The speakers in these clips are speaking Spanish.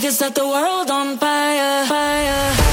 Can set the world on fire, fire.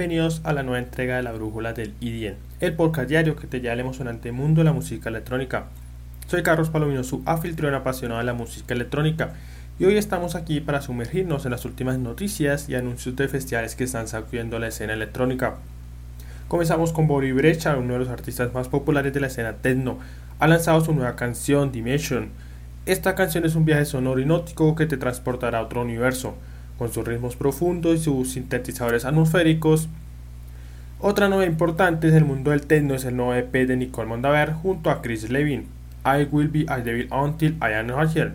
Bienvenidos a la nueva entrega de la Brújula del IDN, el podcast diario que te lleva al emocionante mundo de la música electrónica. Soy Carlos Palomino, su anfitrión apasionado de la música electrónica, y hoy estamos aquí para sumergirnos en las últimas noticias y anuncios de festivales que están sacudiendo la escena electrónica. Comenzamos con Bobby Brecha, uno de los artistas más populares de la escena techno. Ha lanzado su nueva canción, Dimension. Esta canción es un viaje sonoro y nótico que te transportará a otro universo con sus ritmos profundos y sus sintetizadores atmosféricos. Otra novedad importante en el mundo del techno es el nuevo EP de Nicole Mondaver junto a Chris Levin, I Will Be a Devil Until I Am Here.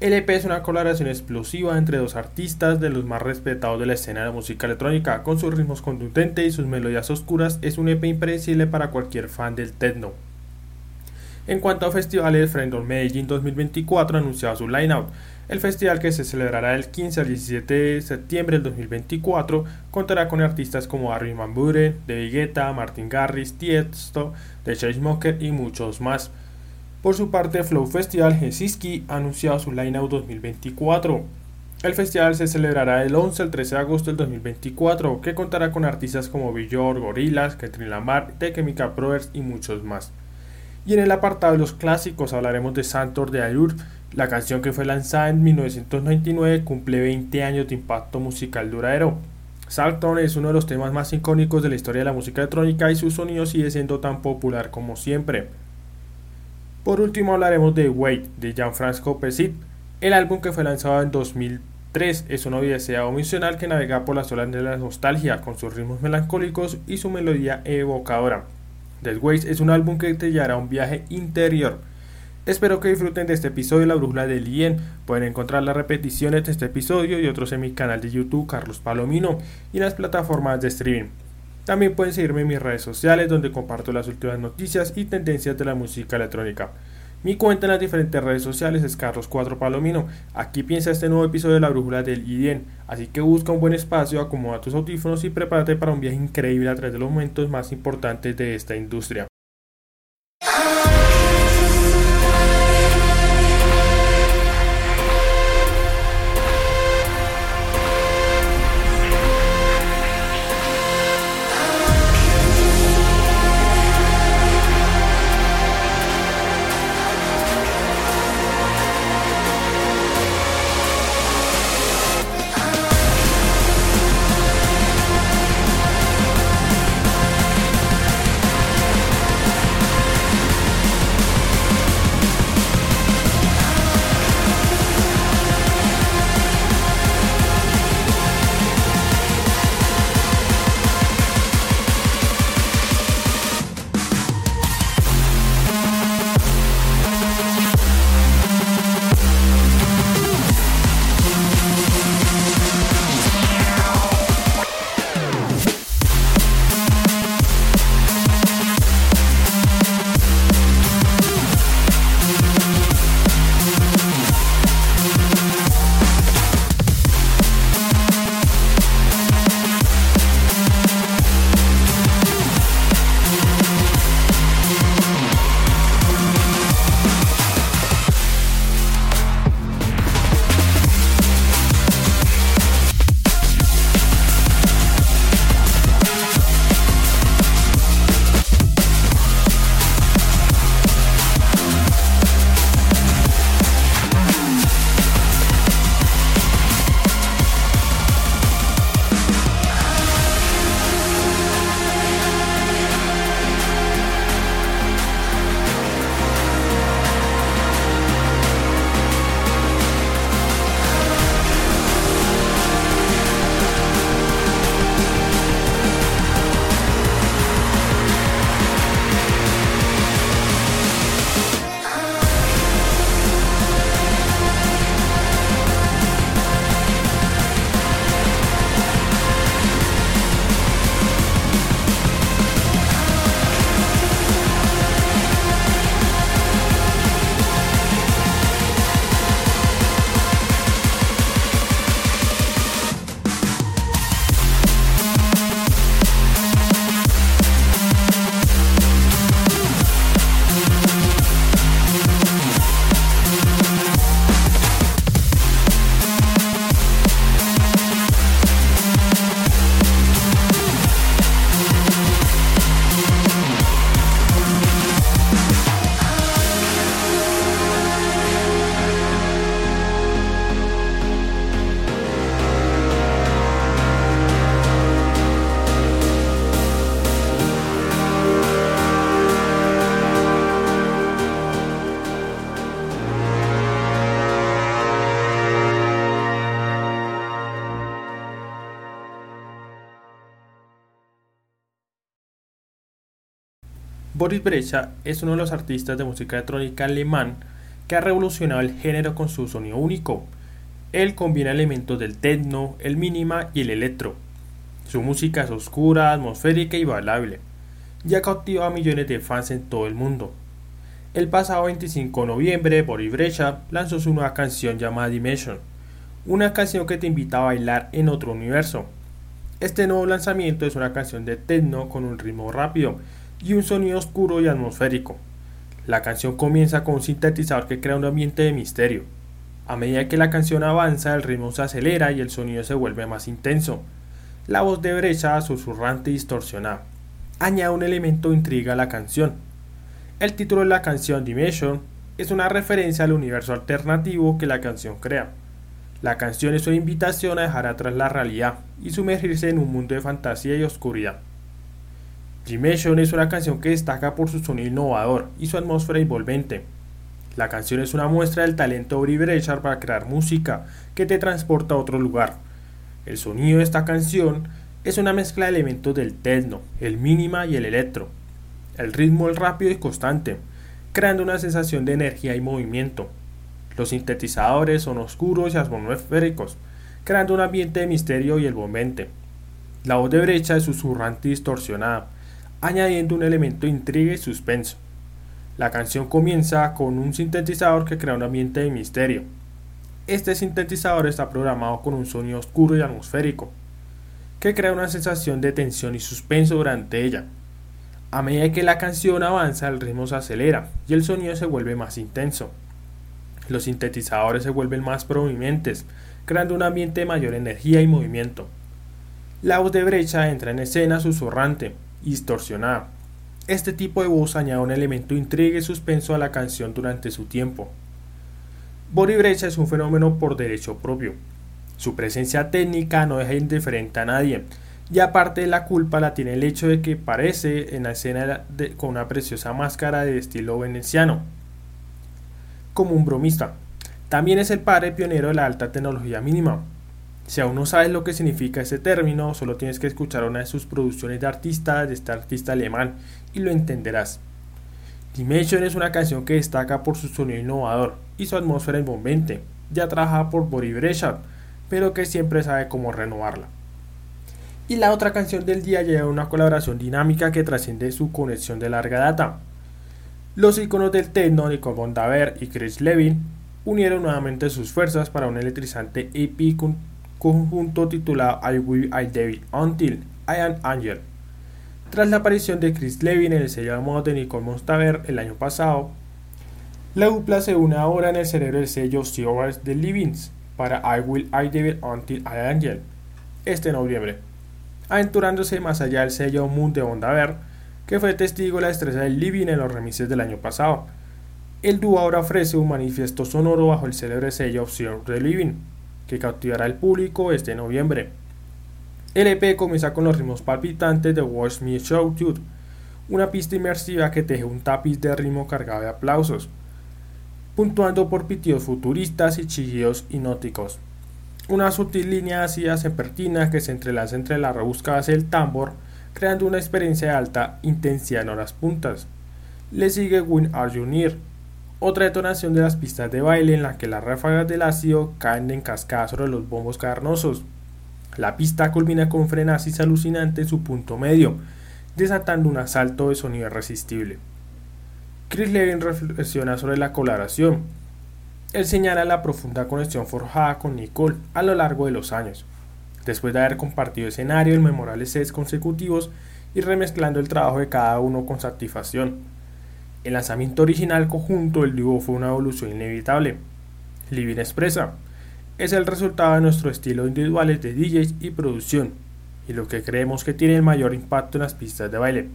El EP es una colaboración explosiva entre dos artistas de los más respetados de la escena de la música electrónica, con sus ritmos contundentes y sus melodías oscuras, es un EP impredecible para cualquier fan del techno. En cuanto a festivales, Friendon Medellín 2024 anunciado su line-out, el festival que se celebrará del 15 al 17 de septiembre del 2024 contará con artistas como Armin Van Buren, De Guetta, Martin Garrix, Tiesto, The Chainsmokers y muchos más. Por su parte, Flow Festival Helsinki ha anunciado su line-out 2024. El festival se celebrará del 11 al 13 de agosto del 2024, que contará con artistas como Billor, Gorillaz, Catherine Lamar, The Chemical Brothers y muchos más. Y en el apartado de los clásicos hablaremos de Santor de Ayur, la canción que fue lanzada en 1999 cumple 20 años de impacto musical duradero. Salton es uno de los temas más icónicos de la historia de la música electrónica y su sonido sigue siendo tan popular como siempre. Por último hablaremos de Wait de Jean-François Pessit, el álbum que fue lanzado en 2003 es una odisea emocional que navega por las olas de la nostalgia con sus ritmos melancólicos y su melodía evocadora. The Ways es un álbum que te llevará un viaje interior. Espero que disfruten de este episodio de La Brújula del Ien. Pueden encontrar las repeticiones de este episodio y otros en mi canal de YouTube Carlos Palomino y en las plataformas de streaming. También pueden seguirme en mis redes sociales donde comparto las últimas noticias y tendencias de la música electrónica. Mi cuenta en las diferentes redes sociales es Carlos4 Palomino. Aquí piensa este nuevo episodio de la brújula del IDN. Así que busca un buen espacio, acomoda tus audífonos y prepárate para un viaje increíble a través de los momentos más importantes de esta industria. Boris Brecha es uno de los artistas de música electrónica alemán que ha revolucionado el género con su sonido único. Él combina elementos del techno, el mínima y el electro. Su música es oscura, atmosférica y bailable. Ya cautiva a millones de fans en todo el mundo. El pasado 25 de noviembre, Boris Brecha lanzó su nueva canción llamada Dimension, una canción que te invita a bailar en otro universo. Este nuevo lanzamiento es una canción de techno con un ritmo rápido y un sonido oscuro y atmosférico. La canción comienza con un sintetizador que crea un ambiente de misterio. A medida que la canción avanza, el ritmo se acelera y el sonido se vuelve más intenso. La voz de brecha, susurrante y distorsionada, añade un elemento de intriga a la canción. El título de la canción Dimension es una referencia al universo alternativo que la canción crea. La canción es una invitación a dejar atrás la realidad y sumergirse en un mundo de fantasía y oscuridad. Dimension es una canción que destaca por su sonido innovador y su atmósfera envolvente. La canción es una muestra del talento de Brie Brechard para crear música que te transporta a otro lugar. El sonido de esta canción es una mezcla de elementos del techno, el mínima y el electro. El ritmo es rápido y constante, creando una sensación de energía y movimiento. Los sintetizadores son oscuros y atmosféricos, creando un ambiente de misterio y envolvente. La voz de brecha es susurrante y distorsionada, añadiendo un elemento de intriga y suspenso. La canción comienza con un sintetizador que crea un ambiente de misterio. Este sintetizador está programado con un sonido oscuro y atmosférico, que crea una sensación de tensión y suspenso durante ella. A medida que la canción avanza, el ritmo se acelera y el sonido se vuelve más intenso. Los sintetizadores se vuelven más prominentes, creando un ambiente de mayor energía y movimiento. La voz de brecha entra en escena susurrante, distorsionada. Este tipo de voz añade un elemento intriga y suspenso a la canción durante su tiempo. Bori Brecha es un fenómeno por derecho propio. Su presencia técnica no deja indiferente a nadie, y aparte de la culpa la tiene el hecho de que parece en la escena con una preciosa máscara de estilo veneciano, como un bromista. También es el padre pionero de la alta tecnología mínima, si aún no sabes lo que significa ese término, solo tienes que escuchar una de sus producciones de artista, de este artista alemán, y lo entenderás. Dimension es una canción que destaca por su sonido innovador y su atmósfera envolvente, ya trabajada por Boris Brechard, pero que siempre sabe cómo renovarla. Y la otra canción del día lleva una colaboración dinámica que trasciende su conexión de larga data. Los iconos del techno, Nicole Bondaver y Chris Levin, unieron nuevamente sus fuerzas para un electrizante EP conjunto titulado I Will I David Until I Am Angel. Tras la aparición de Chris Levin en el sello de moda de Nicole el año pasado, la dupla se une ahora en el cerebro del sello Stewards de Livings para I Will I David Until I Am Angel este noviembre, aventurándose más allá del sello Moon de Bondaver, que fue testigo de la estrella del Living en los remises del año pasado. El dúo ahora ofrece un manifiesto sonoro bajo el célebre sello Stewards de Living que cautivará al público este noviembre. El EP comienza con los ritmos palpitantes de Watch Me Show una pista inmersiva que teje un tapiz de ritmo cargado de aplausos, puntuando por pitidos futuristas y chillidos hipnóticos. Una sutil línea ácida serpentina que se entrelaza entre la rebuscada del tambor, creando una experiencia de alta intensidad en horas puntas. Le sigue Win Are You Near, otra detonación de las pistas de baile en la que las ráfagas del ácido caen en cascada sobre los bombos carnosos. La pista culmina con frenasis alucinante en su punto medio, desatando un asalto de sonido irresistible. Chris Levin reflexiona sobre la colaboración. Él señala la profunda conexión forjada con Nicole a lo largo de los años, después de haber compartido escenario en memorables sets consecutivos y remezclando el trabajo de cada uno con satisfacción. El lanzamiento original conjunto del dúo fue una evolución inevitable. Living expresa, es el resultado de nuestro estilo individuales de DJs y producción, y lo que creemos que tiene el mayor impacto en las pistas de baile.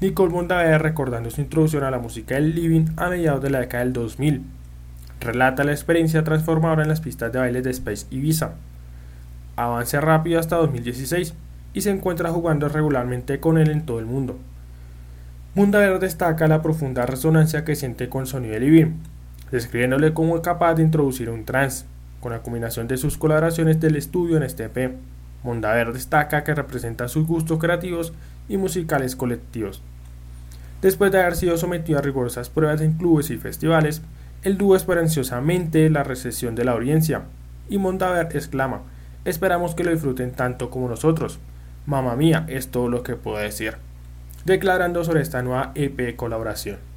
Nicole Mondaver recordando su introducción a la música del Living a mediados de la década del 2000. Relata la experiencia transformadora en las pistas de baile de Space Ibiza. Avance rápido hasta 2016 y se encuentra jugando regularmente con él en todo el mundo. Mundaver destaca la profunda resonancia que siente con el sonido de Living, describiéndole como capaz de introducir un trance, con la combinación de sus colaboraciones del estudio en este EP. Destaca que representa sus gustos creativos y musicales colectivos. Después de haber sido sometido a rigurosas pruebas en clubes y festivales, el dúo espera ansiosamente la recepción de la audiencia, y Mondaver exclama, esperamos que lo disfruten tanto como nosotros. Mamma mía, es todo lo que puedo decir declarando sobre esta nueva EP colaboración.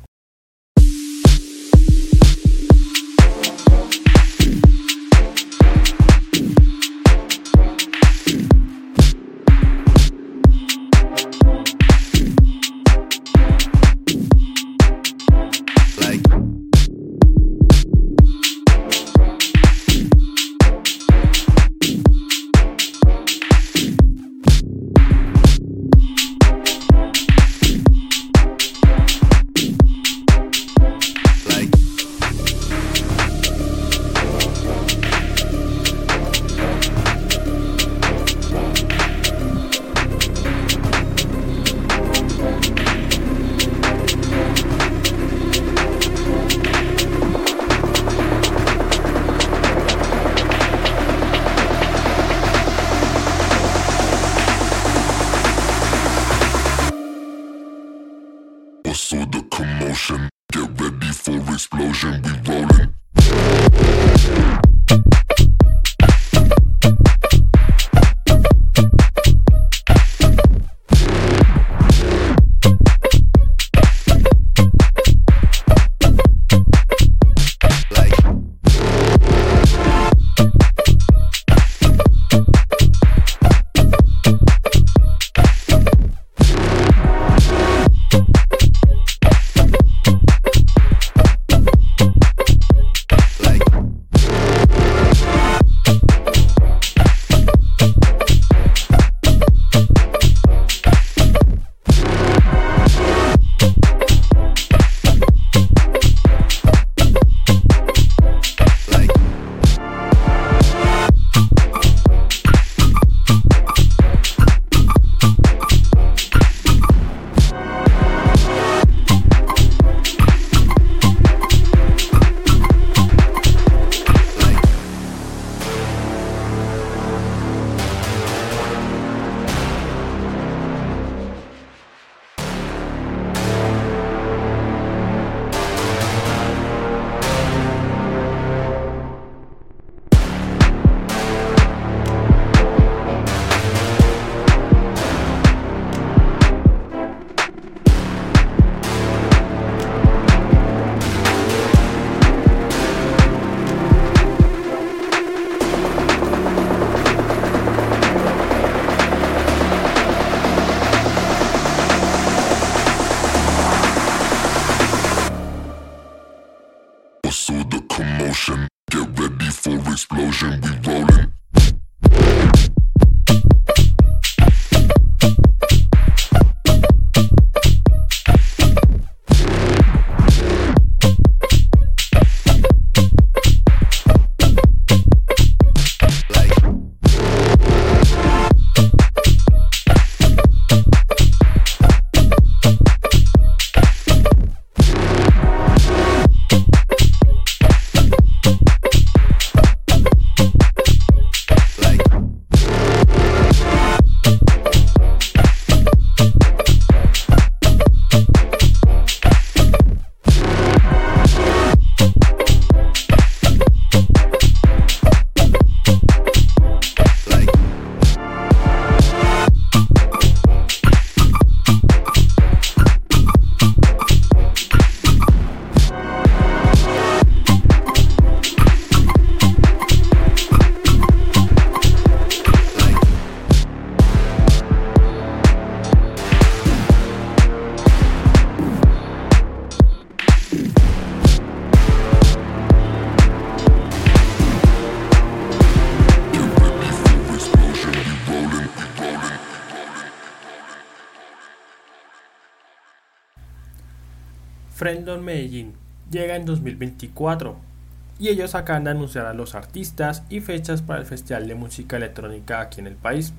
2024 y ellos acaban de anunciar a los artistas y fechas para el Festival de Música Electrónica aquí en el país.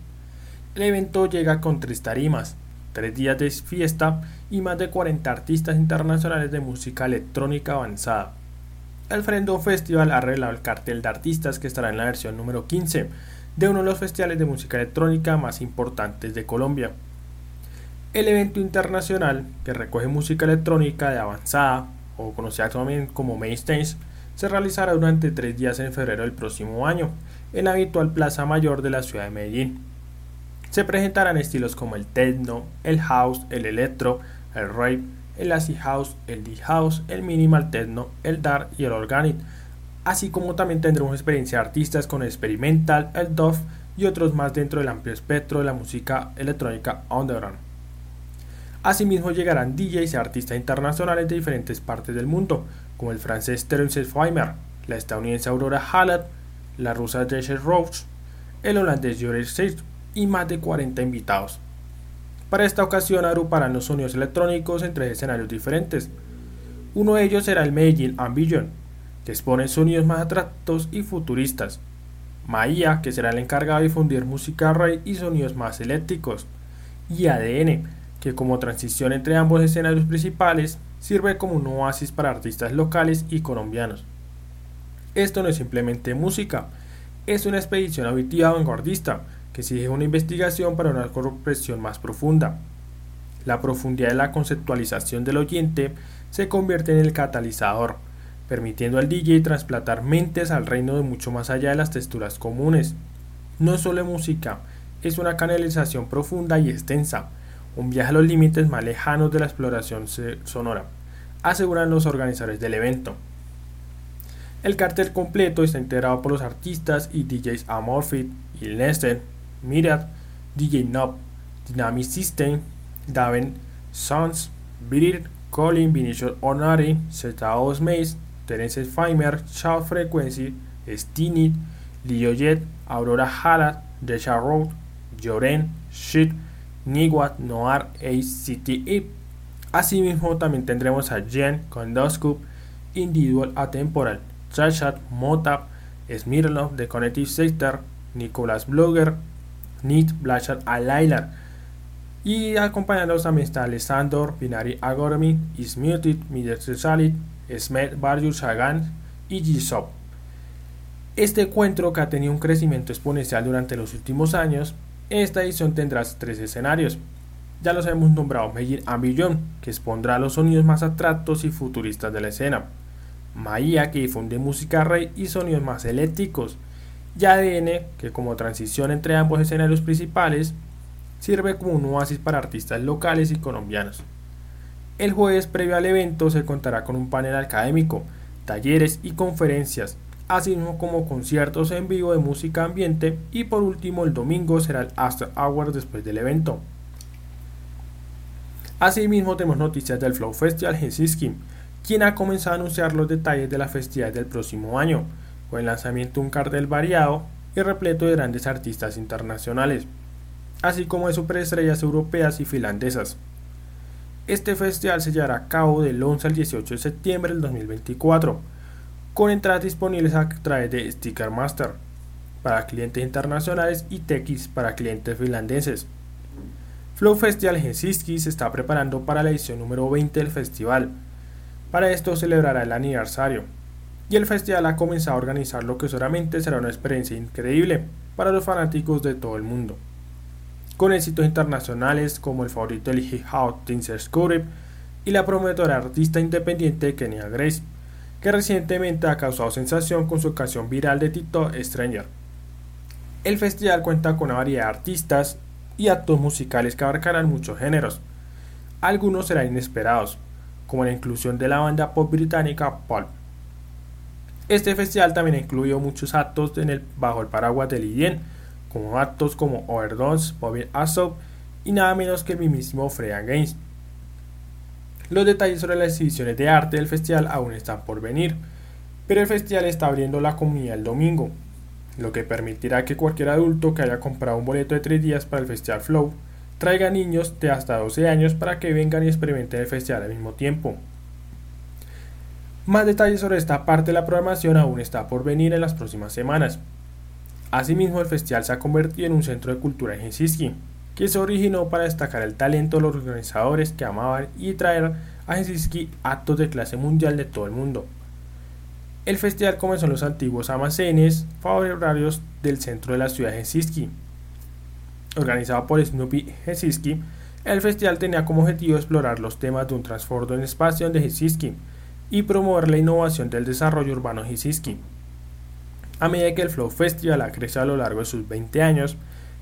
El evento llega con tres tarimas, tres días de fiesta y más de 40 artistas internacionales de música electrónica avanzada. El Frendon Festival ha revelado el cartel de artistas que estará en la versión número 15 de uno de los festivales de música electrónica más importantes de Colombia. El evento internacional, que recoge música electrónica de avanzada, o conocida también como Mainstage, se realizará durante tres días en febrero del próximo año, en la habitual Plaza Mayor de la ciudad de Medellín. Se presentarán estilos como el techno, el house, el electro, el rave, el acid house, el deep house, el minimal techno, el dark y el organic, así como también tendremos experiencia de artistas con experimental, el dove y otros más dentro del amplio espectro de la música electrónica underground. Asimismo llegarán DJs y artistas internacionales de diferentes partes del mundo, como el francés Terence Feimer, la estadounidense Aurora Hallett, la rusa Rachel Roach, el holandés Joris Seitz y más de 40 invitados. Para esta ocasión agruparán los sonidos electrónicos en tres escenarios diferentes. Uno de ellos será el Medellín Ambition, que expone sonidos más atractos y futuristas. Maia, que será el encargado de difundir música rey y sonidos más eléctricos. Y ADN, que como transición entre ambos escenarios principales sirve como un oasis para artistas locales y colombianos. Esto no es simplemente música, es una expedición auditiva vanguardista que exige una investigación para una comprensión más profunda. La profundidad de la conceptualización del oyente se convierte en el catalizador, permitiendo al DJ trasplantar mentes al reino de mucho más allá de las texturas comunes. No es solo música, es una canalización profunda y extensa, un viaje a los límites más lejanos de la exploración sonora, aseguran los organizadores del evento. El cartel completo está integrado por los artistas y DJs Amorphit, Nested, Mirad, DJ Knob, Dynamic System, Daven, Sons, Birir, Colin, Vinicius Onari, Zeta Maze, Terence Fimer, Charles Frequency, Stinit, Leo Jet, Aurora Hala, Desha Road, Joren, Shit, Niguat, Noir, ACTE. Asimismo, también tendremos a Jen con Doscoop, Individual Atemporal, Trashat, Motap, Smirnov, The Connective Sector, Nicolas Blogger, Nit, Blanchard, Alailar. Y acompañándonos también está Alessandro, Binari Agormi, Ismuted, Mider Salid, Smet, Barjur, Sagan y Gisop. Este encuentro que ha tenido un crecimiento exponencial durante los últimos años esta edición tendrá tres escenarios. Ya los hemos nombrado Meyer Ambillon, que expondrá los sonidos más abstractos y futuristas de la escena. Maia, que difunde música rey y sonidos más eléctricos. Y ADN, que como transición entre ambos escenarios principales, sirve como un oasis para artistas locales y colombianos. El jueves previo al evento se contará con un panel académico, talleres y conferencias, así como conciertos en vivo de música ambiente y por último el domingo será el After Hours después del evento. Asimismo tenemos noticias del Flow Festival Helsinki, quien ha comenzado a anunciar los detalles de la festividad del próximo año, con el lanzamiento de un cartel variado y repleto de grandes artistas internacionales, así como de superestrellas europeas y finlandesas. Este festival se llevará a cabo del 11 al 18 de septiembre del 2024 con entradas disponibles a través de Sticker-Master para clientes internacionales y TX para clientes finlandeses. Flow Festival Helsinki se está preparando para la edición número 20 del festival. Para esto celebrará el aniversario. Y el festival ha comenzado a organizar lo que solamente será una experiencia increíble para los fanáticos de todo el mundo. Con éxitos internacionales como el favorito del hip hop Tinser y la prometedora artista independiente Kenya Grace que recientemente ha causado sensación con su canción viral de TikTok Stranger. El festival cuenta con una variedad de artistas y actos musicales que abarcarán muchos géneros. Algunos serán inesperados, como la inclusión de la banda pop británica Pulp. Este festival también ha incluido muchos actos bajo el paraguas del IDEN, como actos como Overdose, Bobby Asop y nada menos que el mismísimo Freya Games. Los detalles sobre las exhibiciones de arte del festival aún están por venir, pero el festival está abriendo la comunidad el domingo, lo que permitirá que cualquier adulto que haya comprado un boleto de tres días para el Festival Flow traiga niños de hasta 12 años para que vengan y experimenten el festival al mismo tiempo. Más detalles sobre esta parte de la programación aún está por venir en las próximas semanas. Asimismo, el festival se ha convertido en un centro de cultura en Helsinki, que se originó para destacar el talento de los organizadores que amaban y traer a Helsinki actos de clase mundial de todo el mundo. El festival comenzó en los antiguos almacenes favorables del centro de la ciudad de Helsinki. Organizado por Snoopy Helsinki, el festival tenía como objetivo explorar los temas de un transbordo en espacio de Helsinki y promover la innovación del desarrollo urbano Helsinki. A medida que el Flow Festival ha crecido a lo largo de sus 20 años,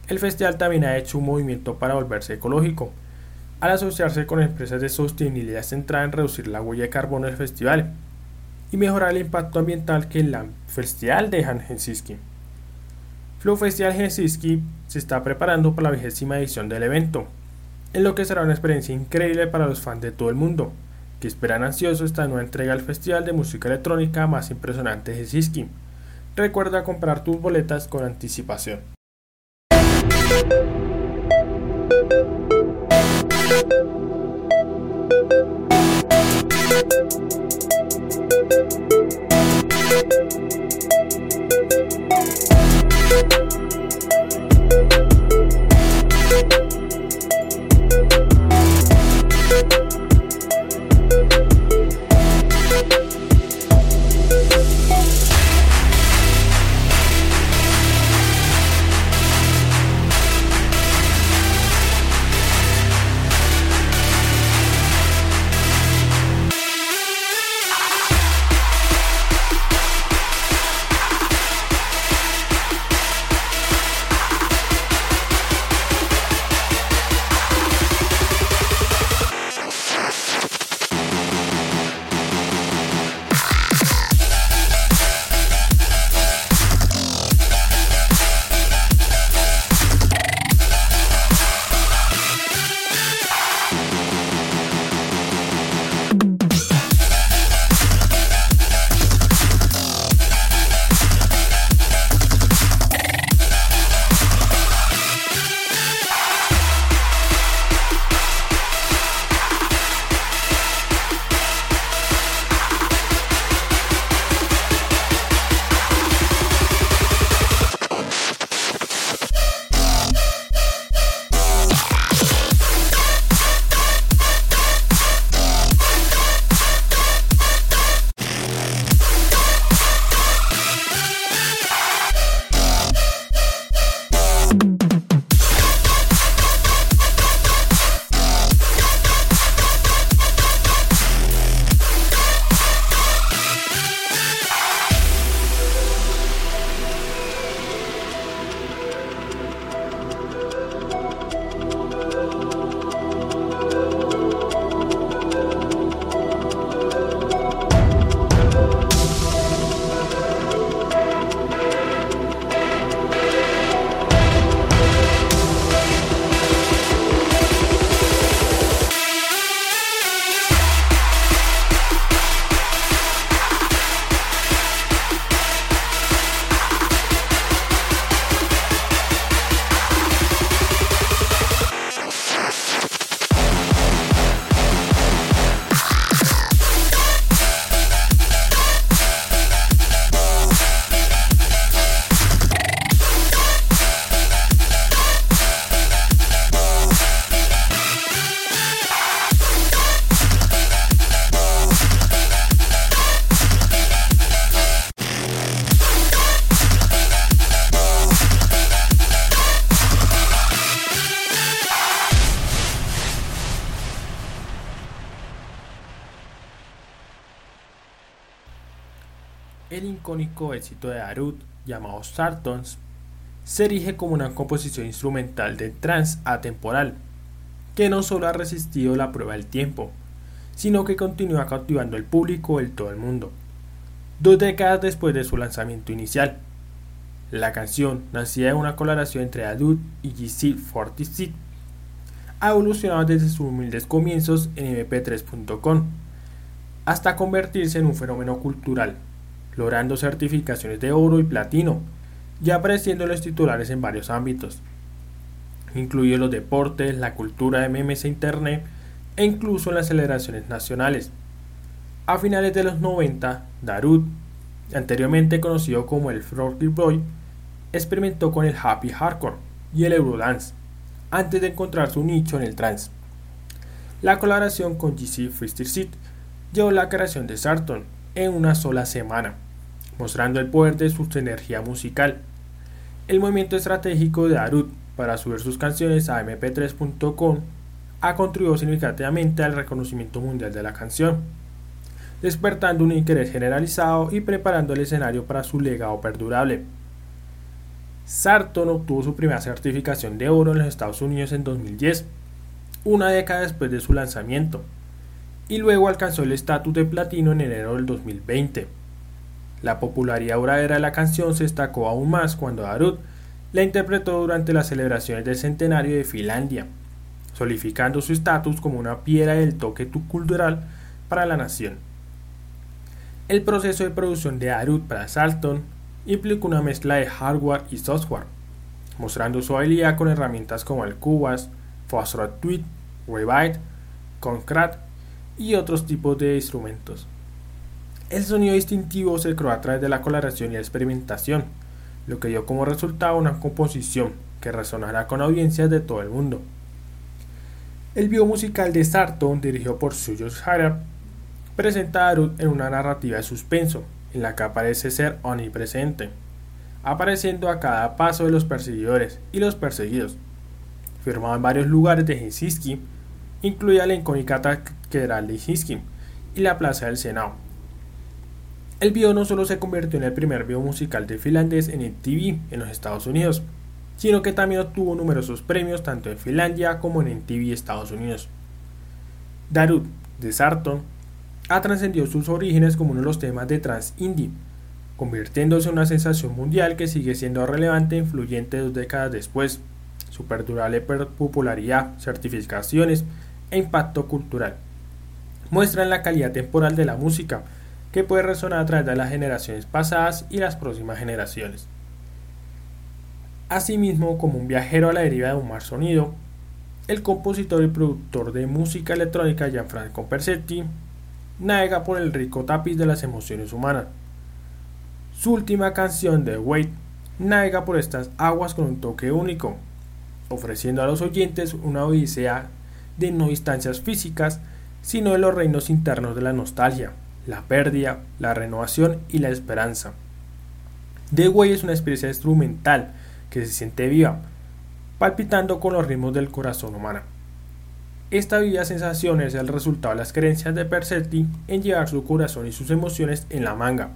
el festival también ha hecho un movimiento para volverse ecológico, al asociarse con empresas de sostenibilidad centrada en reducir la huella de carbono del festival y mejorar el impacto ambiental que el festival deja en Helsinki. Flow Festival Helsinki se está preparando para la vigésima edición del evento, en lo que será una experiencia increíble para los fans de todo el mundo, que esperan ansiosos esta nueva entrega al festival de música electrónica más impresionante de Helsinki. Recuerda comprar tus boletas con anticipación. We'll éxito de Darut llamado Sartons se erige como una composición instrumental de trance atemporal que no solo ha resistido la prueba del tiempo, sino que continúa cautivando al público de todo el mundo. Dos décadas después de su lanzamiento inicial, la canción, nacida de una colaboración entre Adut y GC 46, ha evolucionado desde sus humildes comienzos en mp3.com hasta convertirse en un fenómeno cultural, logrando certificaciones de oro y platino y apareciendo en los titulares en varios ámbitos, incluidos los deportes, la cultura de memes e internet e incluso en las celebraciones nacionales. A finales de los 90, Darut, anteriormente conocido como el Froggy Boy, experimentó con el happy hardcore y el eurodance, antes de encontrar su nicho en el trance. La colaboración con GC Freestyle llevó la creación de Sarton en una sola semana, mostrando el poder de su energía musical. El movimiento estratégico de Darut para subir sus canciones a mp3.com ha contribuido significativamente al reconocimiento mundial de la canción, despertando un interés generalizado y preparando el escenario para su legado perdurable. Sarton obtuvo su primera certificación de oro en los Estados Unidos en 2010, una década después de su lanzamiento, y luego alcanzó el estatus de platino en enero del 2020. La popularidad duradera de la canción se destacó aún más cuando Darut la interpretó durante las celebraciones del centenario de Finlandia, solidificando su estatus como una piedra del toque cultural para la nación. El proceso de producción de Darut para Salton implica una mezcla de hardware y software, mostrando su habilidad con herramientas como el Cubas, Fastro Tweet, Rebyte, Concrat y otros tipos de instrumentos. El sonido distintivo se creó a través de la coloración y la experimentación, lo que dio como resultado una composición que resonará con audiencias de todo el mundo. El video musical de Sarton, dirigido por Suyos Harab, presenta a Arut en una narrativa de suspenso, en la que aparece ser omnipresente, apareciendo a cada paso de los perseguidores y los perseguidos. Firmado en varios lugares de Helsinki, incluida la icónica catedral de Helsinki y la plaza del Senado. El video no solo se convirtió en el primer video musical de finlandés en MTV en los Estados Unidos, sino que también obtuvo numerosos premios tanto en Finlandia como en MTV Estados Unidos. Darut de Sarton ha trascendido sus orígenes como uno de los temas de trans indie, convirtiéndose en una sensación mundial que sigue siendo relevante e influyente dos décadas después. Su perdurable popularidad, certificaciones e impacto cultural muestran la calidad temporal de la música que puede resonar a través de las generaciones pasadas y las próximas generaciones. Asimismo, como un viajero a la deriva de un mar sonido, el compositor y productor de música electrónica Gianfranco Persetti navega por el rico tapiz de las emociones humanas. Su última canción, The Wait, navega por estas aguas con un toque único, ofreciendo a los oyentes una odisea de no instancias físicas, sino de los reinos internos de la nostalgia, la pérdida, la renovación y la esperanza. The Way es una experiencia instrumental que se siente viva, palpitando con los ritmos del corazón humano. Esta viva sensación es el resultado de las creencias de Persetti en llevar su corazón y sus emociones en la manga,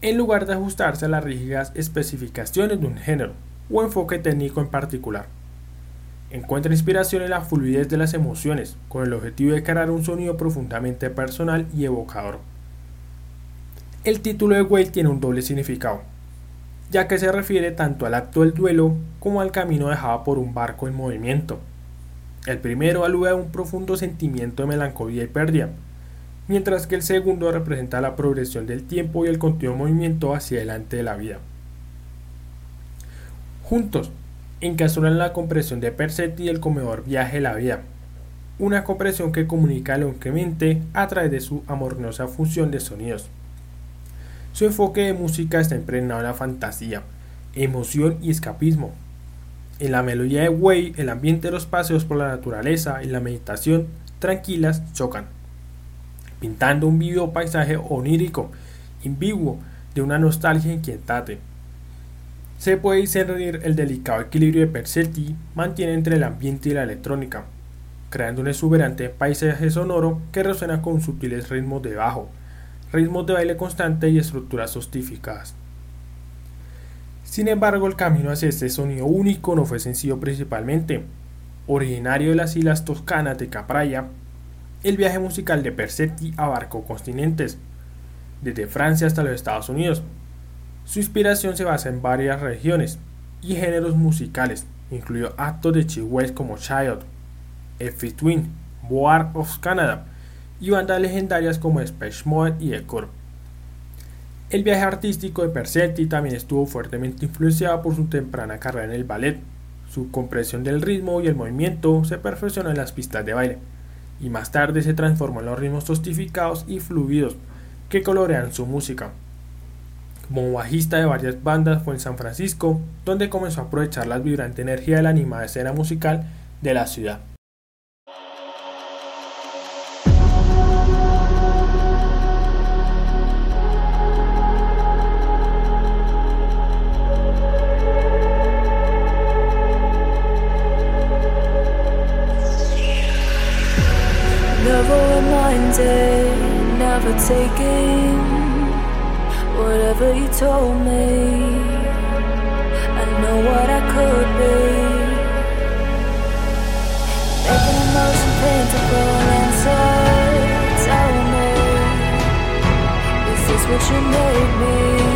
en lugar de ajustarse a las rígidas especificaciones de un género o enfoque técnico en particular. Encuentra inspiración en la fluidez de las emociones, con el objetivo de crear un sonido profundamente personal y evocador. El título de Whale tiene un doble significado, ya que se refiere tanto al acto del duelo como al camino dejado por un barco en movimiento. El primero alude a un profundo sentimiento de melancolía y pérdida, mientras que el segundo representa la progresión del tiempo y el continuo movimiento hacia adelante de la vida. Juntos, encapsulan la compresión de Persetti y el comedor Viaje la Vida, una compresión que comunica longevamente a través de su amorosa función de sonidos. Su enfoque de música está impregnado en la fantasía, emoción y escapismo, en la melodía de Way, el ambiente de los paseos por la naturaleza y la meditación tranquilas chocan, pintando un vivo paisaje onírico, ambiguo, de una nostalgia inquietante. Se puede discernir el delicado equilibrio de Persetti mantiene entre el ambiente y la electrónica, creando un exuberante paisaje sonoro que resuena con sutiles ritmos de bajo, ritmos de baile constante y estructuras sostificadas. Sin embargo, el camino hacia este sonido único no fue sencillo principalmente. Originario de las islas toscanas de Capraya, el viaje musical de Persetti abarcó continentes, desde Francia hasta los Estados Unidos. Su inspiración se basa en varias regiones y géneros musicales, incluyó actos de chihuahuas como Child, F. Twin, War of Canada y bandas legendarias como Space Mode y Ecor. El viaje artístico de Persetti también estuvo fuertemente influenciado por su temprana carrera en el ballet. Su compresión del ritmo y el movimiento se perfeccionó en las pistas de baile, y más tarde se transformó en los ritmos tostificados y fluidos que colorean su música. Como bajista de varias bandas fue en San Francisco, donde comenzó a aprovechar la vibrante energía de la animada escena musical de la ciudad. Whatever you told me. I know what I could be. Making emotion paintable inside. Tell me, is this what you made me?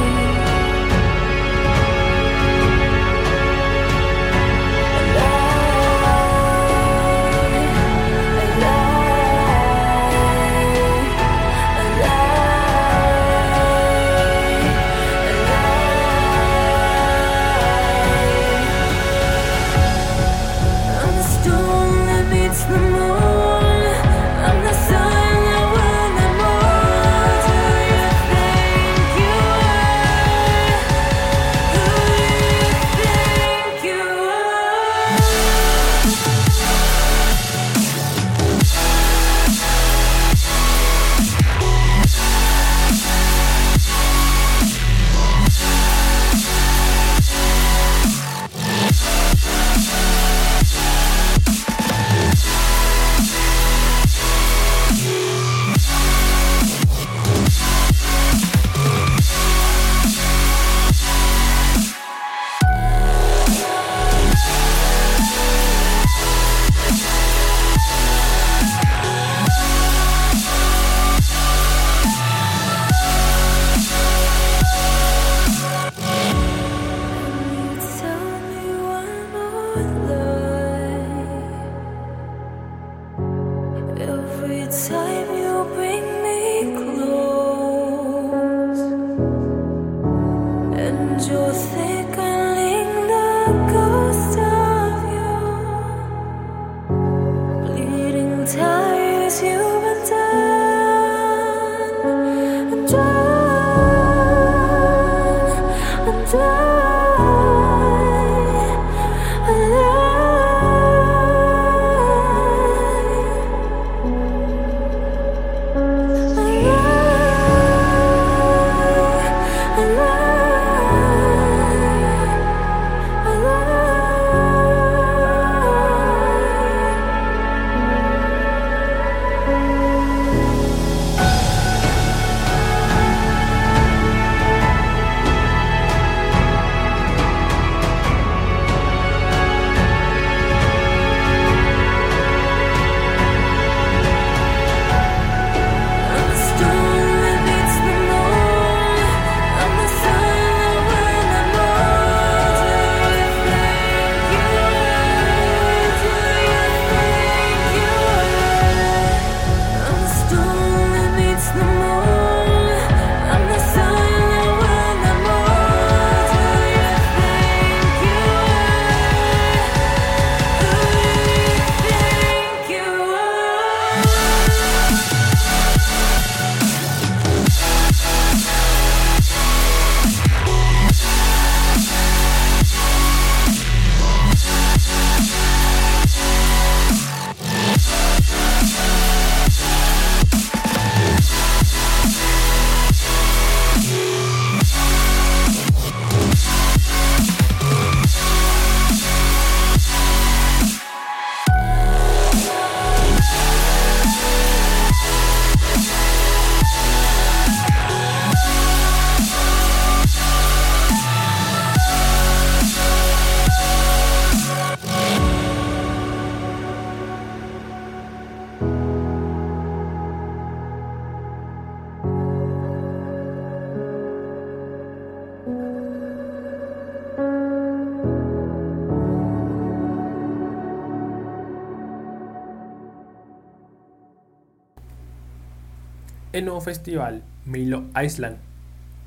Nuevo festival Milo Island.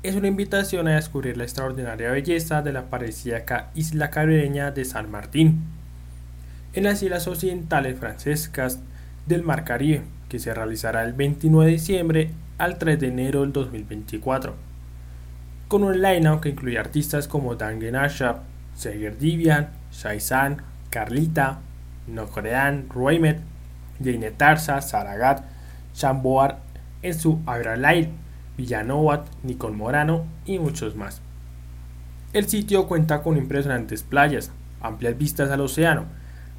Es una invitación a descubrir la extraordinaria belleza de la paradisíaca isla caribeña de San Martín, en las islas occidentales francescas del Mar Caribe, que se realizará el 29 de diciembre al 3 de enero del 2024, con un line que incluye artistas como Dan Genasha, Seger Divian, Shaisan, Carlita, Nocorean, Roymet, Jane Tarsa, Saragat, Chamboar en su Agralair, Villanovat, Nicol Morano y muchos más. El sitio cuenta con impresionantes playas, amplias vistas al océano,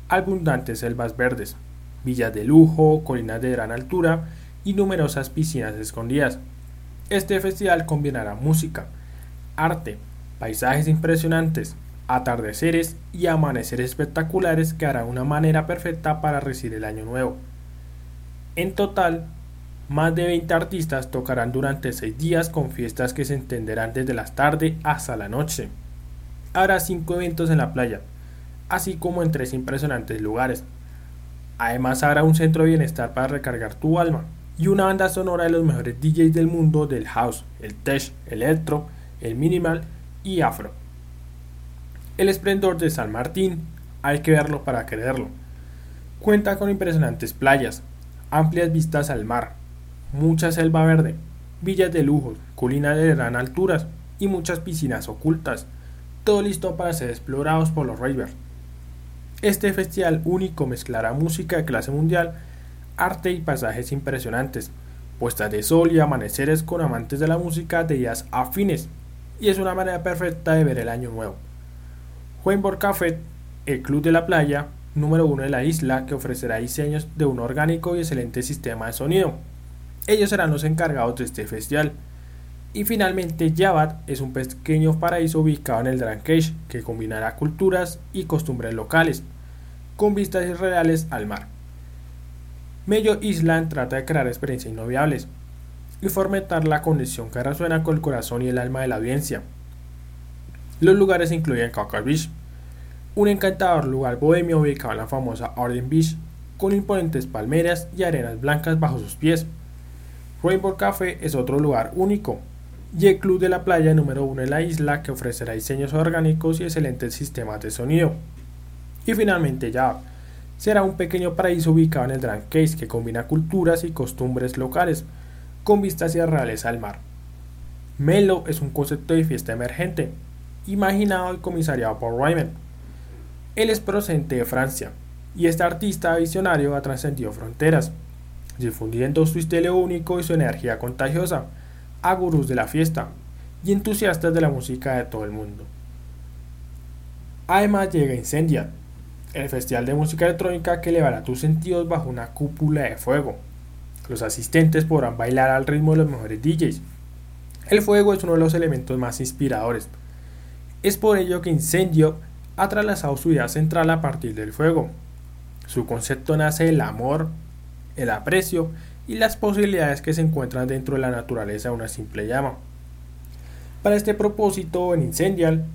abundantes selvas verdes, villas de lujo, colinas de gran altura y numerosas piscinas escondidas. Este festival combinará música, arte, paisajes impresionantes, atardeceres y amaneceres espectaculares que hará una manera perfecta para recibir el año nuevo. En total, más de 20 artistas tocarán durante 6 días con fiestas que se entenderán desde la tarde hasta la noche. Habrá 5 eventos en la playa, así como en 3 impresionantes lugares. Además habrá un centro de bienestar para recargar tu alma y una banda sonora de los mejores DJs del mundo del house, el tech, el electro, el minimal y afro. El esplendor de San Martín hay que verlo para creerlo. Cuenta con impresionantes playas, amplias vistas al mar, mucha selva verde, villas de lujo, colinas de gran alturas y muchas piscinas ocultas, todo listo para ser explorados por los ravers. Este festival único mezclará música de clase mundial, arte y pasajes impresionantes, puestas de sol y amaneceres con amantes de la música de días afines, y es una manera perfecta de ver el año nuevo. Weinborg Café, el club de la playa número uno de la isla que ofrecerá diseños de un orgánico y excelente sistema de sonido. Ellos serán los encargados de este festival. Y finalmente Javad es un pequeño paraíso ubicado en el Cage que combinará culturas y costumbres locales, con vistas irreales al mar. Mello Island trata de crear experiencias inolvidables y fomentar la conexión que resuena con el corazón y el alma de la audiencia. Los lugares incluyen Cocker Beach, un encantador lugar bohemio ubicado en la famosa Orden Beach, con imponentes palmeras y arenas blancas bajo sus pies. Rainbow Café es otro lugar único, y el club de la playa número uno en la isla que ofrecerá diseños orgánicos y excelentes sistemas de sonido. Y finalmente ya será un pequeño paraíso ubicado en el Grand Case que combina culturas y costumbres locales, con vistas reales al mar. Melo es un concepto de fiesta emergente, imaginado y comisariado por Ryman. Él es procedente de Francia, y este artista visionario ha trascendido fronteras, difundiendo su estilo único y su energía contagiosa a gurús de la fiesta y entusiastas de la música de todo el mundo. Además llega Incendia, el festival de música electrónica que elevará tus sentidos bajo una cúpula de fuego. Los asistentes podrán bailar al ritmo de los mejores DJs. El fuego es uno de los elementos más inspiradores, es por ello que Incendio ha trasladado su idea central a partir del fuego. Su concepto nace del amor, el aprecio y las posibilidades que se encuentran dentro de la naturaleza de una simple llama. Para este propósito, en Incendial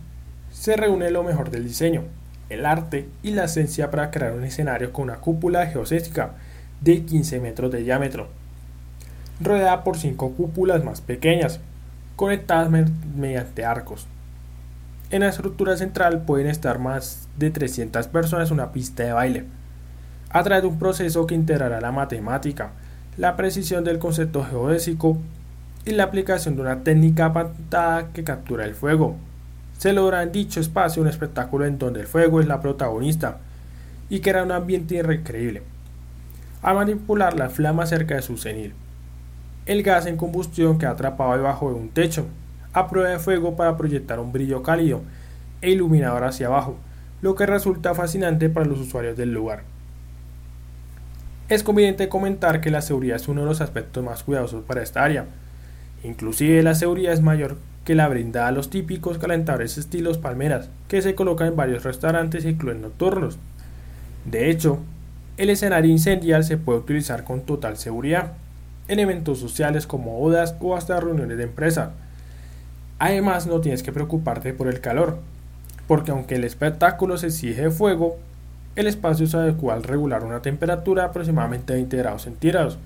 se reúne lo mejor del diseño, el arte y la esencia para crear un escenario con una cúpula geocésica de 15 metros de diámetro, rodeada por cinco cúpulas más pequeñas, conectadas mediante arcos. En la estructura central pueden estar más de 300 personas en una pista de baile, a través de un proceso que integrará la matemática, la precisión del concepto geodésico y la aplicación de una técnica patentada que captura el fuego. Se logra en dicho espacio un espectáculo en donde el fuego es la protagonista y crea un ambiente increíble. A manipular la flama cerca de su cenil. El gas en combustión que atrapado debajo de un techo a prueba de fuego para proyectar un brillo cálido e iluminador hacia abajo, lo que resulta fascinante para los usuarios del lugar. Es conveniente comentar que la seguridad es uno de los aspectos más cuidadosos para esta área. Inclusive la seguridad es mayor que la brindada a los típicos calentadores estilos palmeras, que se colocan en varios restaurantes y clubes nocturnos. De hecho, el escenario incendial se puede utilizar con total seguridad, en eventos sociales como bodas o hasta reuniones de empresa, Además, no tienes que preocuparte por el calor, porque aunque el espectáculo se exige fuego, el espacio se adecua al regular una temperatura de aproximadamente 20 grados centígrados.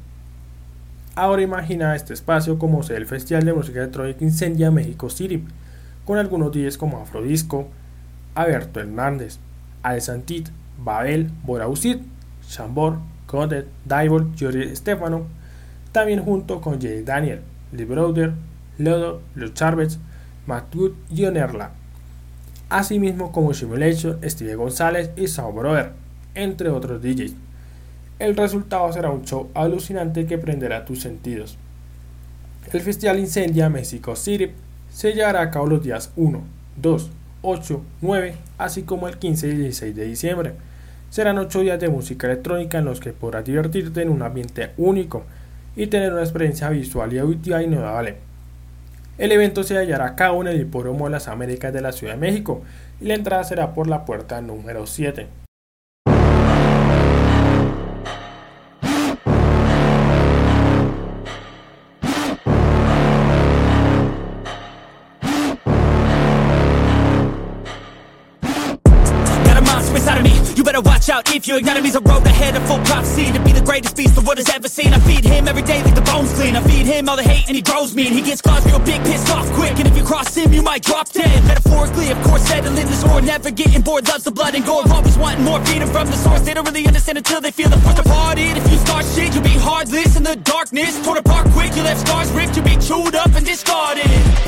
Ahora imagina este espacio como sea el Festival de Música Electrónica Incendia México City, con algunos días como Afrodisco, Alberto Hernández, Alessantit, Babel, Borausit, Chambor, Codet, Divol, Jordi Stefano, también junto con Jay Daniel, Lee Brother, Lodo, Los Charvets, Matut y Onerla. Asimismo como Simulation, Steve González y Sao Brother, entre otros DJs. El resultado será un show alucinante que prenderá tus sentidos. El Festival Incendia México City se llevará a cabo los días 1, 2, 8, 9, así como el 15 y 16 de diciembre. Serán 8 días de música electrónica en los que podrás divertirte en un ambiente único y tener una experiencia visual y auditiva inolvidable. El evento se hallará a cabo en el Hipódromo de las Américas de la Ciudad de México y la entrada será por la puerta número 7. If your enemy's a road ahead of full prophecy to be the greatest beast the world has ever seen. I feed him every day like the bones clean. I feed him all the hate and he grows me and he gets claws real big, pissed off quick. And if you cross him, you might drop dead. Metaphorically, of course, settling the score, never getting bored, loves the blood and gore. Always wanting more freedom from the source. They don't really understand until they feel the force apart. It if you start shit, you'll be heartless in the darkness. Torn apart quick, you left scars ripped, you'll be chewed up and discarded.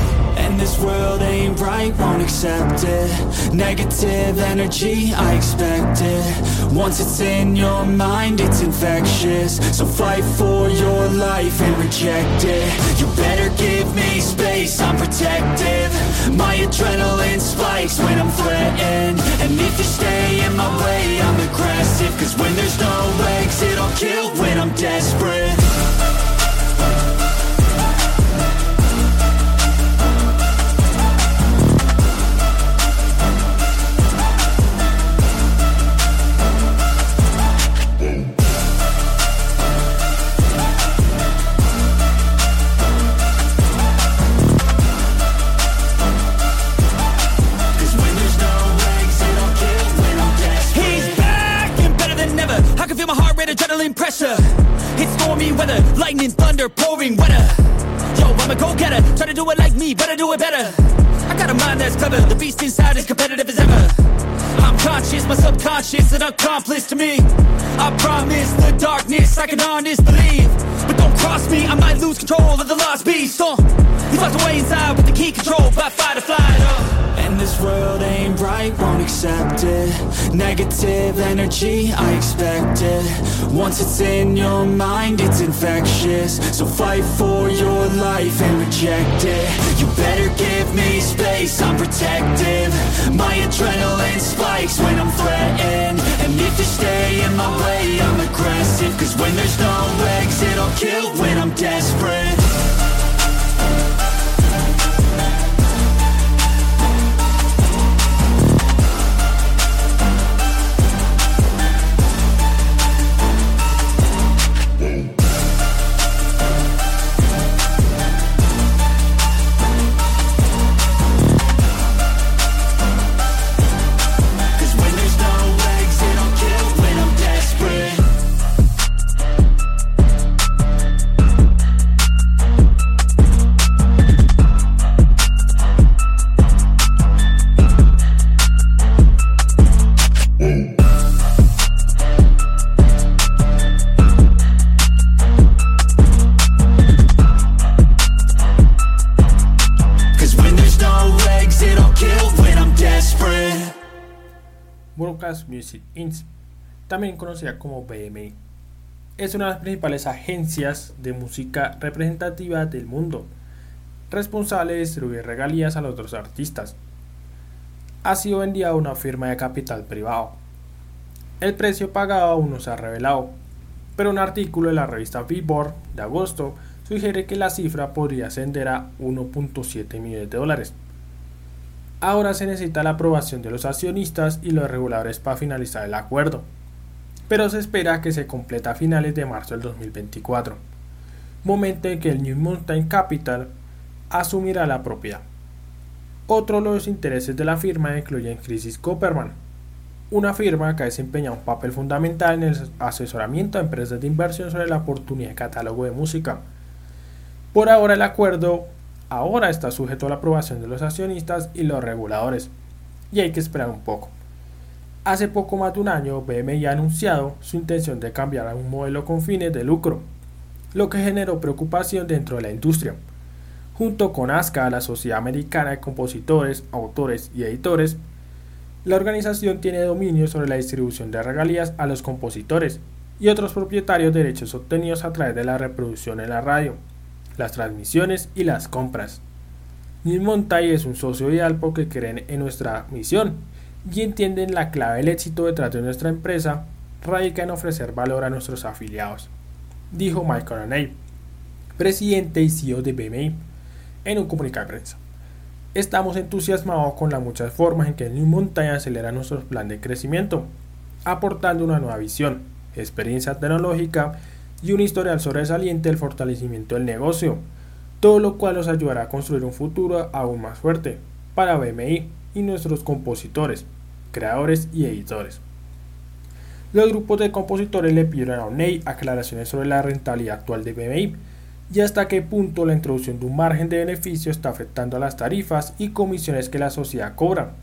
Right, won't accept it. Negative energy, I expect it. Once it's in your mind, it's infectious. So fight for your life and reject it. You better give me space, I'm protective. My adrenaline spikes when I'm threatened. And if you stay in my way, I'm aggressive. Cause when there's no exit, I'll kill when I'm desperate adrenaline pressure. It's stormy weather, lightning, thunder, pouring weather. Yo, I'm a go-getter, try to do it like me, better do it better I got a mind that's clever, the beast inside is competitive as ever. I'm conscious, my subconscious, an accomplice to me. I promise the darkness, I can honest believe. But don't cross me, I might lose control of the lost beast. Uh, He's locked away inside with the key control by fight or flight uh. And this world ain't right, won't accept it. Negative energy, I expect it. Once it's in your mind, it's infectious. So fight for your life and reject it. You better give me space, I'm protective My adrenaline spikes when I'm threatened. And if you stay in my way, I'm aggressive. Cause when there's no exit, I'll kill when I'm desperate también conocida como BMI. Es una de las principales agencias de música representativa del mundo, responsable de distribuir regalías a los otros artistas. Ha sido vendida a una firma de capital privado. El precio pagado aún no se ha revelado, pero un artículo de la revista Billboard de agosto sugiere que la cifra podría ascender a 1.7 millones de dólares. Ahora se necesita la aprobación de los accionistas y los reguladores para finalizar el acuerdo, pero se espera que se complete a finales de marzo del 2024, momento en que el New Mountain Capital asumirá la propiedad. Otro de los intereses de la firma incluyen Crisis Copperman, una firma que ha desempeñado un papel fundamental en el asesoramiento a empresas de inversión sobre la oportunidad de catálogo de música, Por ahora el acuerdo ahora está sujeto a la aprobación de los accionistas y los reguladores, y hay que esperar un poco. Hace poco más de un año, BMI ha anunciado su intención de cambiar a un modelo con fines de lucro, lo que generó preocupación dentro de la industria. Junto con ASCA, la Sociedad Americana de Compositores, Autores y Editores, la organización tiene dominio sobre la distribución de regalías a los compositores y otros propietarios de derechos obtenidos a través de la reproducción en la radio, las transmisiones y las compras. Neil Montai es un socio ideal porque creen en nuestra misión y entienden la clave del éxito detrás de nuestra empresa radica en ofrecer valor a nuestros afiliados, dijo Mike O'Neill, presidente y CEO de BMI, en un comunicado de prensa. Estamos entusiasmados con las muchas formas en que New Montaña acelera nuestro plan de crecimiento, aportando una nueva visión, experiencia tecnológica y un historial sobresaliente del fortalecimiento del negocio, todo lo cual nos ayudará a construir un futuro aún más fuerte para BMI y nuestros compositores, creadores y editores. Los grupos de compositores le pidieron a ONEI aclaraciones sobre la rentabilidad actual de BMI y hasta qué punto la introducción de un margen de beneficio está afectando a las tarifas y comisiones que la sociedad cobra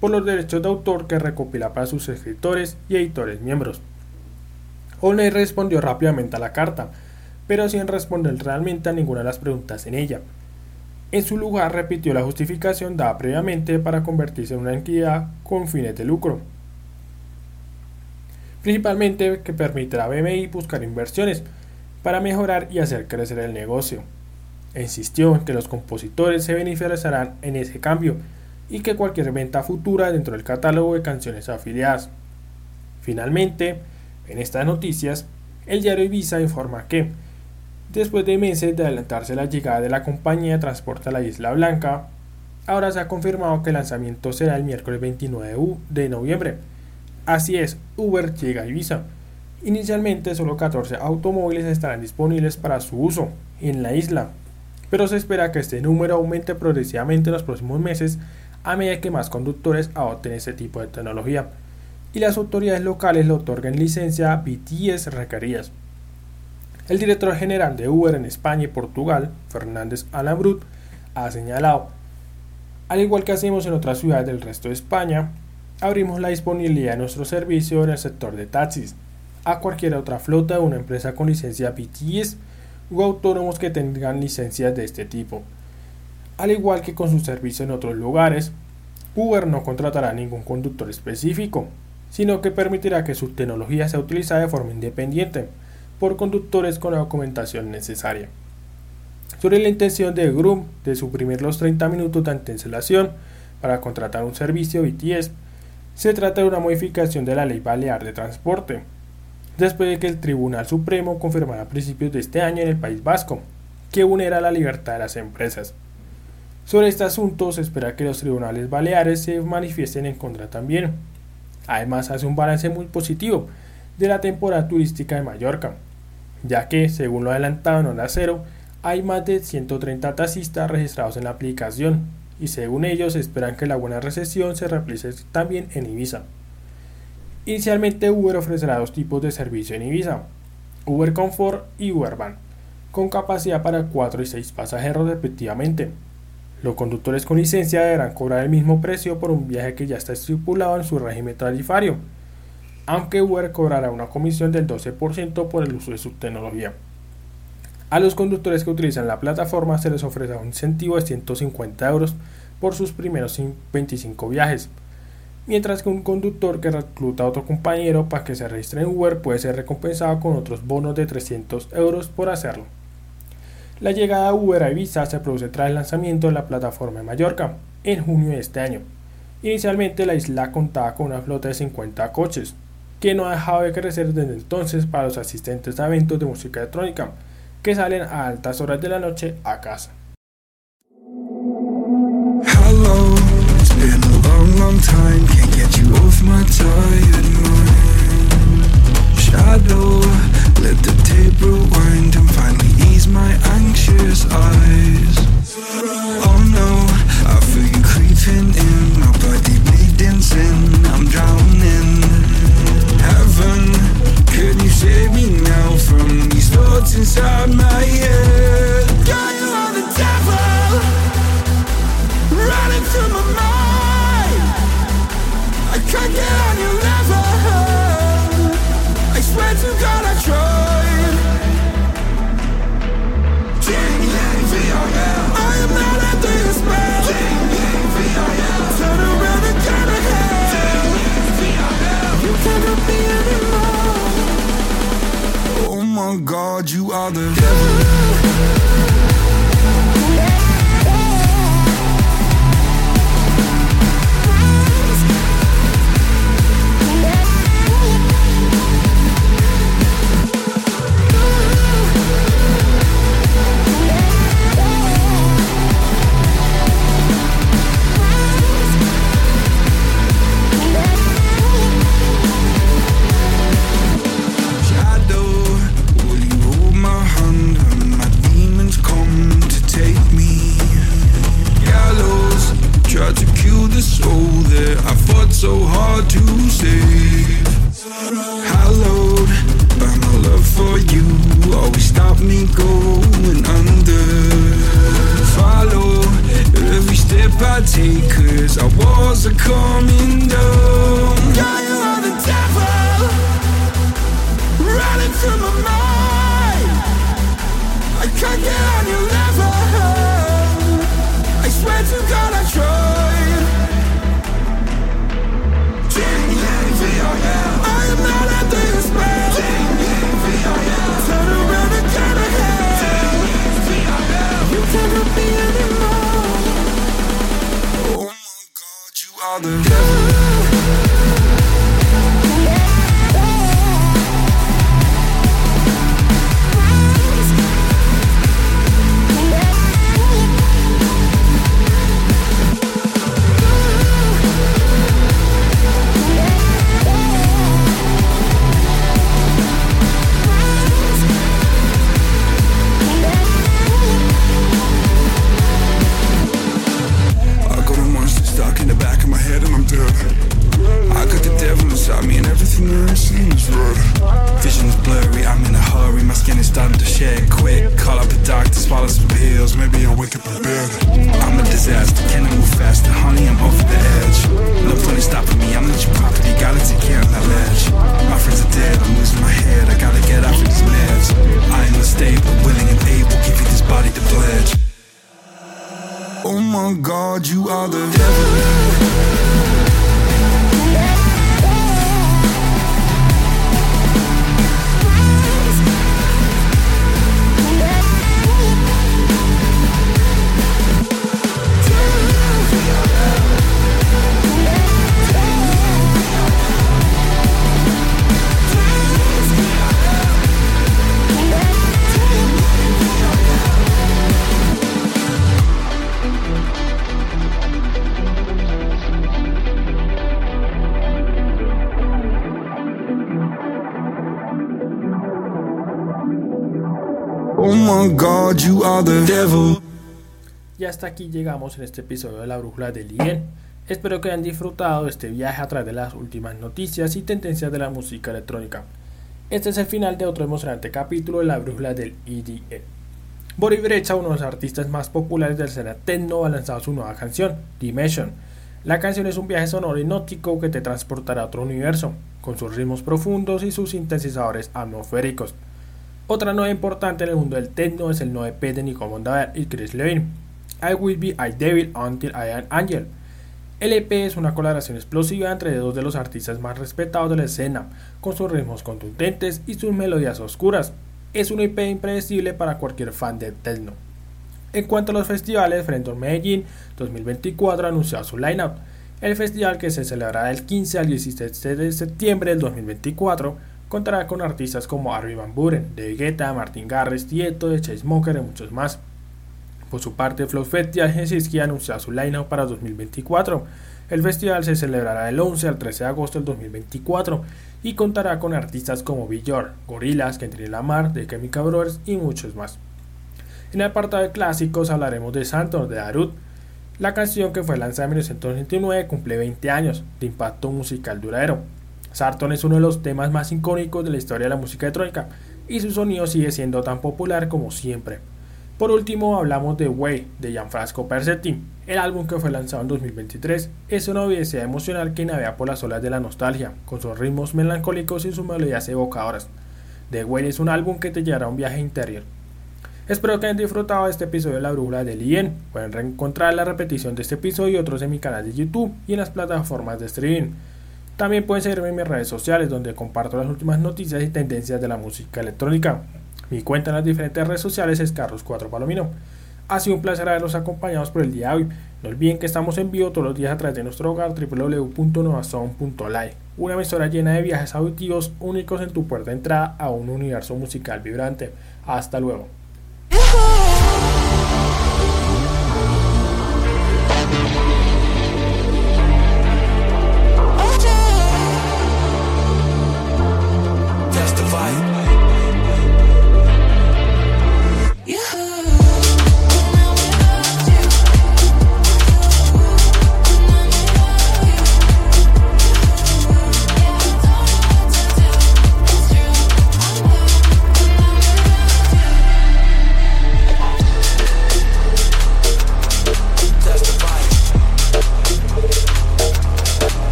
por los derechos de autor que recopila para sus escritores y editores miembros. Olney respondió rápidamente a la carta, pero sin responder realmente a ninguna de las preguntas en ella. En su lugar repitió la justificación dada previamente para convertirse en una entidad con fines de lucro. Principalmente que permitirá a BMI buscar inversiones para mejorar y hacer crecer el negocio. insistió en que los compositores se beneficiarán en ese cambio y que cualquier venta futura dentro del catálogo de canciones afiliadas. Finalmente, en estas noticias, el diario Ibiza informa que, después de meses de adelantarse la llegada de la compañía de transporte a la Isla Blanca, ahora se ha confirmado que el lanzamiento será el miércoles 29 de noviembre. Así es, Uber llega a Ibiza. Inicialmente solo 14 automóviles estarán disponibles para su uso en la isla, pero se espera que este número aumente progresivamente en los próximos meses a medida que más conductores adopten este tipo de tecnología y las autoridades locales le otorguen licencia BTS requeridas. El director general de Uber en España y Portugal, Fernández Alabrut, ha señalado, al igual que hacemos en otras ciudades del resto de España, abrimos la disponibilidad de nuestro servicio en el sector de taxis a cualquier otra flota de una empresa con licencia BTS o autónomos que tengan licencias de este tipo. Al igual que con su servicio en otros lugares, Uber no contratará ningún conductor específico, sino que permitirá que su tecnología sea utilizada de forma independiente por conductores con la documentación necesaria. Sobre la intención de Groom de suprimir los 30 minutos de antelación para contratar un servicio BTS, se trata de una modificación de la Ley Balear de Transporte, después de que el Tribunal Supremo confirmara a principios de este año en el País Vasco que una era la libertad de las empresas. Sobre este asunto se espera que los tribunales baleares se manifiesten en contra también. Además hace un balance muy positivo de la temporada turística de Mallorca, ya que, según lo adelantado en Onda Cero, hay más de 130 taxistas registrados en la aplicación y según ellos esperan que la buena recesión se replice también en Ibiza. Inicialmente Uber ofrecerá dos tipos de servicio en Ibiza, Uber Comfort y Uber Van, con capacidad para 4 y 6 pasajeros respectivamente. Los conductores con licencia deberán cobrar el mismo precio por un viaje que ya está estipulado en su régimen tarifario, aunque Uber cobrará una comisión del 12% por el uso de su tecnología. A los conductores que utilizan la plataforma se les ofrecerá un incentivo de 150 euros por sus primeros 25 viajes, mientras que un conductor que recluta a otro compañero para que se registre en Uber puede ser recompensado con otros bonos de 300 euros por hacerlo. La llegada a Uber a Ibiza se produce tras el lanzamiento de la plataforma de Mallorca en junio de este año. Inicialmente la isla contaba con una flota de 50 coches, que no ha dejado de crecer desde entonces para los asistentes a eventos de música electrónica, que salen a altas horas de la noche a casa. ease my anxious eyes. Oh no, I feel you creeping in, my body bleeding sin. I'm drowning. Heaven, can you save me now from these thoughts inside my head? Girl, you are the devil, running through my mind. I can't get on your. You are the devil. So hard to save. Hallowed by my love for you, always stop me going under. Follow every step I take, cause our walls are coming down. Yeah, you are the devil running through my mind. I can't get on Y hasta aquí llegamos en este episodio de la Brújula del IEN. Espero que hayan disfrutado este viaje a través de las últimas noticias y tendencias de la música electrónica. Este es el final de otro emocionante capítulo de la Brújula del EDM. Boris Brecha, uno de los artistas más populares del escena techno, ha lanzado su nueva canción, Dimension. La canción es un viaje sonoro hipnótico que te transportará a otro universo, con sus ritmos profundos y sus sintetizadores atmosféricos. Otra nueva importante en el mundo del techno es el nuevo EP de Nico Mondaver y Chris Levine, I Will Be a Devil Until I Am Angel. El EP es una colaboración explosiva entre dos de los artistas más respetados de la escena, con sus ritmos contundentes y sus melodías oscuras. Es un EP impredecible para cualquier fan de techno. En cuanto a los festivales, Friendon Medellín 2024 anunció su lineup. El festival que se celebrará del 15 al 17 de septiembre del 2024 contará con artistas como Armin Van Buren, De Guetta, Martin Garrix, Tieto, The Chainsmokers y muchos más. Por su parte, Flow Festival Helsinki anunció su lineup para 2024. El festival se celebrará del 11 al 13 de agosto del 2024 y contará con artistas como Björk, Gorillaz, Kendrick Lamar, The Chemical Brothers y muchos más. En el apartado de clásicos hablaremos de Santos de Darut. La canción que fue lanzada en 1929 cumple 20 años de impacto musical duradero. Sarton es uno de los temas más icónicos de la historia de la música electrónica y su sonido sigue siendo tan popular como siempre. Por último hablamos de Way de Gianfranco Persetti. El álbum que fue lanzado en 2023 es una odisea emocional que navega por las olas de la nostalgia, con sus ritmos melancólicos y sus melodías evocadoras. The Way es un álbum que te llevará a un viaje interior. Espero que hayan disfrutado de este episodio de La Brújula del IEN. Pueden reencontrar la repetición de este episodio y otros en mi canal de YouTube y en las plataformas de streaming. También pueden seguirme en mis redes sociales donde comparto las últimas noticias y tendencias de la música electrónica. Mi cuenta en las diferentes redes sociales es Carlos4 Palomino. Ha sido un placer haberlos acompañado por el día de hoy. No olviden que estamos en vivo todos los días a través de nuestro hogar www.novazone.live, una emisora llena de viajes auditivos únicos en tu puerta de entrada a un universo musical vibrante. Hasta luego.